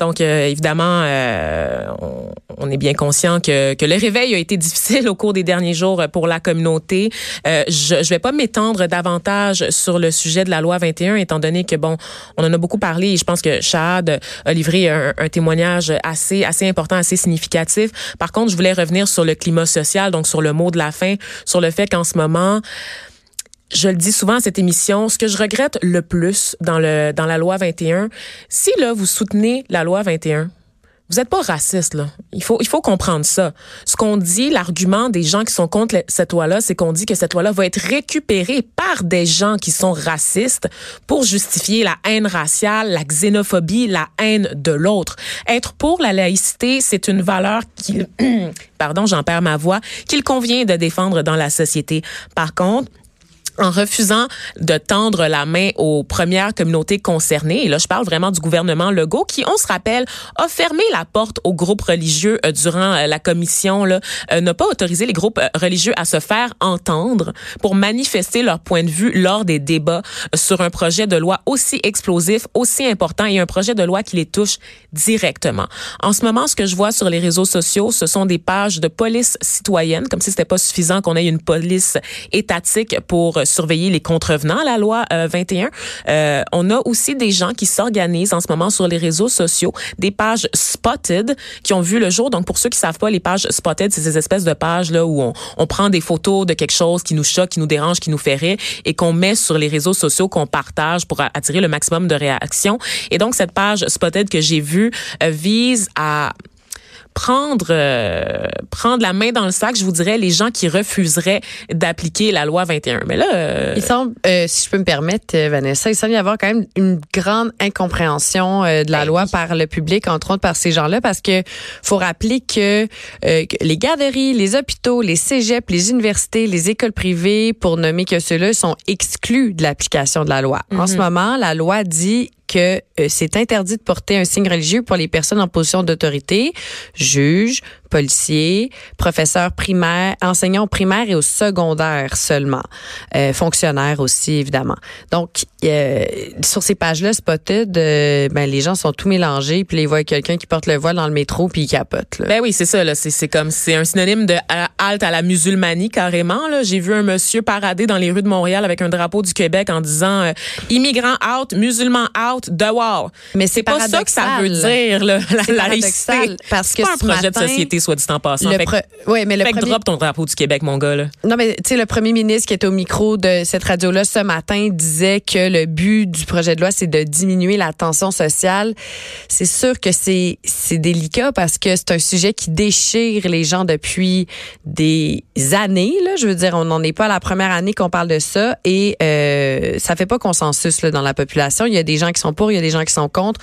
Donc, euh, évidemment, euh, on, est bien conscient que, que le réveil a été difficile au cours des derniers jours pour la communauté. Euh, je ne vais pas m'étendre davantage sur le sujet de la loi 21, étant donné que, bon, on en a beaucoup parlé et je pense que Chad a livré un, un témoignage assez, assez important, assez significatif. Par contre, je voulais revenir sur le climat social, donc sur le mot de la fin, sur le fait qu'en ce moment, je le dis souvent à cette émission, ce que je regrette le plus dans le dans la loi 21, si là vous soutenez la loi 21, vous n'êtes pas raciste là. Il faut il faut comprendre ça. Ce qu'on dit, l'argument des gens qui sont contre cette loi-là, c'est qu'on dit que cette loi-là va être récupérée par des gens qui sont racistes pour justifier la haine raciale, la xénophobie, la haine de l'autre. Être pour la laïcité, c'est une valeur qui pardon, j'en perds ma voix, qu'il convient de défendre dans la société. Par contre, en refusant de tendre la main aux premières communautés concernées. Et là, je parle vraiment du gouvernement Legault qui, on se rappelle, a fermé la porte aux groupes religieux euh, durant euh, la commission, là, euh, n'a pas autorisé les groupes religieux à se faire entendre pour manifester leur point de vue lors des débats sur un projet de loi aussi explosif, aussi important et un projet de loi qui les touche directement. En ce moment, ce que je vois sur les réseaux sociaux, ce sont des pages de police citoyenne, comme si c'était pas suffisant qu'on ait une police étatique pour surveiller les contrevenants la loi 21. Euh, euh, on a aussi des gens qui s'organisent en ce moment sur les réseaux sociaux, des pages spotted qui ont vu le jour. Donc pour ceux qui savent pas, les pages spotted, c'est ces espèces de pages là où on, on prend des photos de quelque chose qui nous choque, qui nous dérange, qui nous fait rire et qu'on met sur les réseaux sociaux, qu'on partage pour attirer le maximum de réactions. Et donc cette page spotted que j'ai vue euh, vise à prendre euh, prendre la main dans le sac, je vous dirais les gens qui refuseraient d'appliquer la loi 21. Mais là, euh, il semble, euh, si je peux me permettre, Vanessa, il semble y avoir quand même une grande incompréhension de la ben loi par le public, entre autres par ces gens-là, parce que faut rappeler que, les garderies, les hôpitaux, les cégeps, les universités, les écoles privées, pour nommer que ceux-là, sont exclus de l'application de la loi. En ce mhm. moment, la loi dit que euh, c'est interdit de porter un signe religieux pour les personnes en position d'autorité, juges, policiers, professeurs primaires, enseignants primaires et au secondaire seulement, euh, fonctionnaires aussi évidemment. Donc euh, sur ces pages-là spotted, euh, ben les gens sont tout mélangés puis ils voient quelqu'un qui porte le voile dans le métro puis il capote. Là. Ben oui, c'est ça là, c'est c'est comme c'est un synonyme de halte à la musulmanie carrément là. J'ai vu un monsieur parader dans les rues de Montréal avec un drapeau du Québec en disant euh, immigrants out, musulmans out, dehors. Mais c'est pas ça que ça veut dire là, la laïcité. Parce que c'est pas un projet de société soit dit en passant. Fait, ouais, mais le fait drop ton drapeau du Québec, mon gars. Là. Non, mais tu sais, le premier ministre qui était au micro de cette radio-là ce matin disait que le but du projet de loi, c'est de diminuer la tension sociale. C'est sûr que c'est c'est délicat parce que c'est un sujet qui déchire les gens depuis des années. Là, je veux dire, on n'en est pas à la première année qu'on parle de ça et euh, ça fait pas consensus là, dans la population. Il y a des gens qui sont pour, il y a des gens qui sont contre.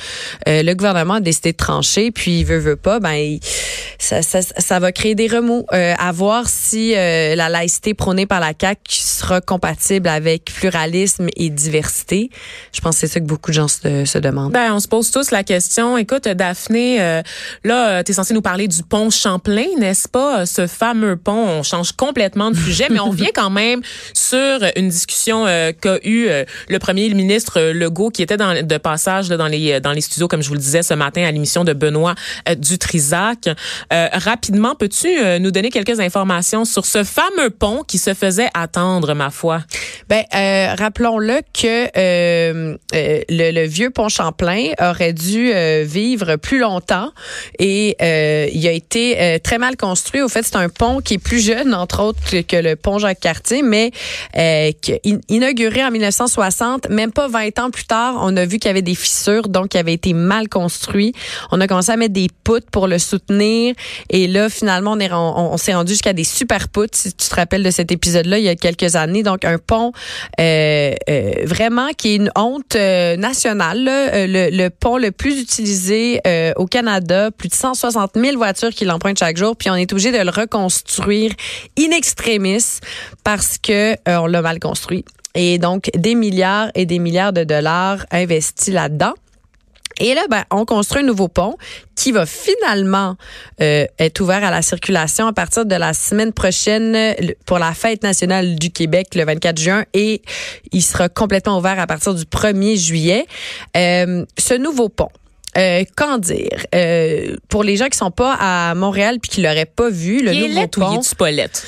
Euh, le gouvernement a décidé de trancher, puis il veut veut pas, ben ça, ça, ça va créer des remous. Euh, à voir si euh, la laïcité prônée par la CAQ sera compatible avec pluralisme et diversité. Je pense que c'est ça que beaucoup de gens se, demandent. Ben, on se pose tous la question. Écoute, Daphné, euh, là, tu es censée nous parler du pont Champlain, n'est-ce pas? Ce fameux pont, on change complètement de sujet, mais on vient quand même sur une discussion qu'a eu le premier ministre Legault, qui était dans, de passage là, dans, les, dans les studios, comme je vous le disais ce matin, à l'émission de Benoît Dutrisac. Euh, rapidement, peux-tu euh, nous donner quelques informations sur ce fameux pont qui se faisait attendre, ma foi? Ben, euh, rappelons-le que le, le, vieux pont Champlain aurait dû vivre plus longtemps et il a été très mal construit. Au fait, c'est un pont qui est plus jeune, entre autres, que le pont Jacques-Cartier, mais inauguré en 1960, même pas 20 ans plus tard, on a vu qu'il y avait des fissures, donc il avait été mal construit. On a commencé à mettre des poutres pour le soutenir et là, finalement, on, est, s'est rendu jusqu'à des super poutres, si tu te rappelles de cet épisode-là, il y a quelques années. Donc, un pont euh, euh, vraiment qui est une honte euh, nationale. Le, le, pont le plus utilisé au Canada, plus de 160 000 voitures qui l'empruntent chaque jour. Puis on est obligé de le reconstruire in extremis parce que on l'a mal construit. Et donc, des milliards et des milliards de dollars investis là-dedans. Et là, ben, on construit un nouveau pont qui va finalement euh, être ouvert à la circulation à partir de la semaine prochaine pour la fête nationale du Québec le 24 juin et il sera complètement ouvert à partir du 1er juillet. Euh, ce nouveau pont, euh, qu'en dire? Euh, pour les gens qui sont pas à Montréal puis qui l'auraient pas vu, le nouveau est pont. ou il est Paulette?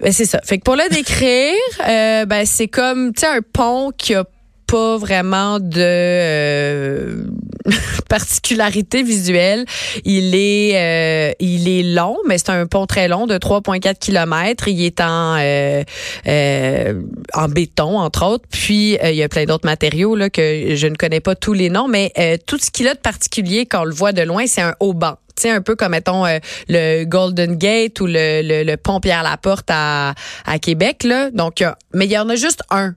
Ben, c'est ça. Fait que pour le décrire, euh, ben, c'est comme, tu sais, un pont qui a pas vraiment de euh, particularité visuelle. Il est euh, il est long, mais c'est un pont très long de 3,4 km. Il est en euh, euh, en béton entre autres. Puis euh, il y a plein d'autres matériaux là que je ne connais pas tous les noms, mais tout ce qu'il a de particulier quand on le voit de loin, c'est un haut banc. Tu sais, un peu comme, mettons, le Golden Gate ou le, le, pont Pierre-Laporte à, à Québec. Là. Donc, mais il y en a juste un.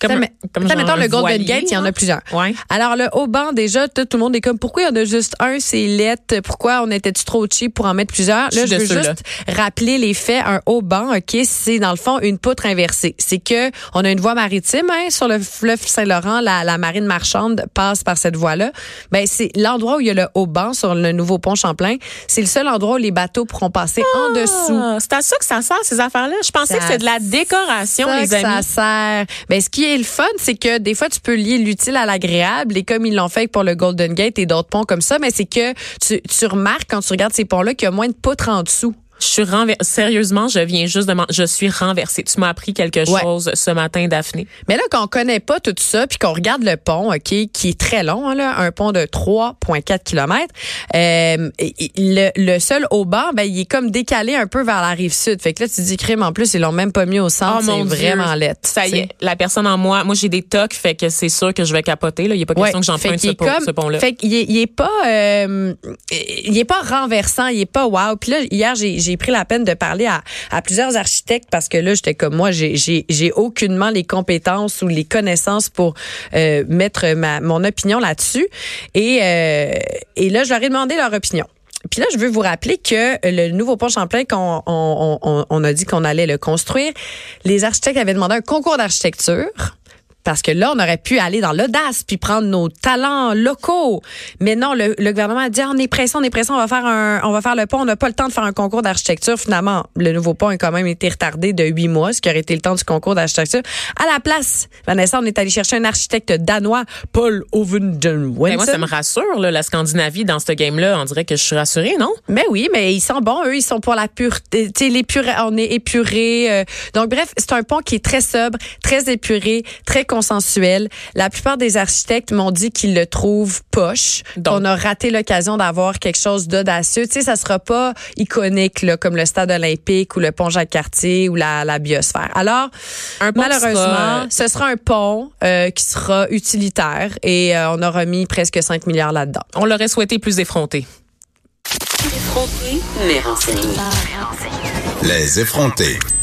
Comme, mais- mettons le Golden Gate, il y en a plusieurs. Ouais. Alors le haut banc déjà, tout, tout le monde est comme pourquoi il y en a juste un, c'est lettre, pourquoi on était trop cheap pour en mettre plusieurs? Je Là, je veux juste rappeler les faits. Un haut banc, ok, c'est dans le fond une poutre inversée. C'est que on a une voie maritime hein, sur le fleuve Saint-Laurent, la, la marine marchande passe par cette voie-là. Ben c'est l'endroit où il y a le haut banc sur le nouveau pont Champlain. C'est le seul endroit où les bateaux pourront passer en dessous. Ah, c'est à ça que ça sert, ces affaires-là? Je pensais que c'était de la décoration, les amis. Ça sert. Ben, ce qui le fun, c'est que des fois, tu peux lier l'utile à l'agréable. Et comme ils l'ont fait pour le Golden Gate et d'autres ponts comme ça, mais c'est que tu, tu remarques quand tu regardes ces ponts-là qu'il y a moins de poutres en dessous. Je suis renversée. Sérieusement, je viens juste de m'en- Je suis renversée. Tu m'as appris quelque Ouais. chose ce matin, Daphné. Mais là, quand on connaît pas tout ça, puis qu'on regarde le pont, OK, qui est très long, hein, là, un pont de 3,4 km, euh, le, le seul au bord, ben, il est comme décalé un peu vers la rive sud. Fait que là, tu dis, crime, en plus, ils l'ont même pas mis au centre. Oh, mon c'est Dieu. vraiment laid. Ça y est, la personne en moi, moi j'ai des tocs, fait que c'est sûr que je vais capoter. Là. Il n'y a pas question Ouais. que j'emprunte ce, pont- ce pont-là. Fait qu'il est, il est pas, euh, il est pas renversant, il est pas wow. Puis là, hier, j'ai, j'ai pris la peine de parler à, plusieurs architectes parce que là, j'étais comme moi, j'ai, aucunement les compétences ou les connaissances pour euh, mettre ma, mon opinion là-dessus. Et, euh, et là, je leur ai demandé leur opinion. Puis là, je veux vous rappeler que le nouveau pont Champlain, qu'on on, on, on a dit qu'on allait le construire, les architectes avaient demandé un concours d'architecture. Parce que là, on aurait pu aller dans l'audace puis prendre nos talents locaux. Mais non, le, le gouvernement a dit Ah, on est pressé, on est pressé, on va faire un, on va faire le pont. On n'a pas le temps de faire un concours d'architecture. Finalement, le nouveau pont a quand même été retardé de huit mois, ce qui aurait été le temps du concours d'architecture. À la place, Vanessa, on est allé chercher un architecte danois, Paul Ovenden Ben, moi, ça me rassure, là, la Scandinavie, dans ce game-là. On dirait que je suis rassurée, non? Mais oui, mais ils sont bons, eux, ils sont pour la pureté. Tu sais, l'épuré, on est épuré. euh, donc, bref, c'est un pont qui est très sobre, très épuré, très consensuel. La plupart des architectes m'ont dit qu'ils le trouvent poche. Donc. On a raté l'occasion d'avoir quelque chose d'audacieux. Tu sais, ça sera pas iconique, là, comme le stade olympique ou le pont Jacques-Cartier ou la, la biosphère. Alors, Un malheureusement, sera- ce sera un pont euh, qui sera utilitaire et euh, on aura mis presque 5 milliards là-dedans. On l'aurait souhaité plus effronté. Effronté, mais renseigné. Les effrontés.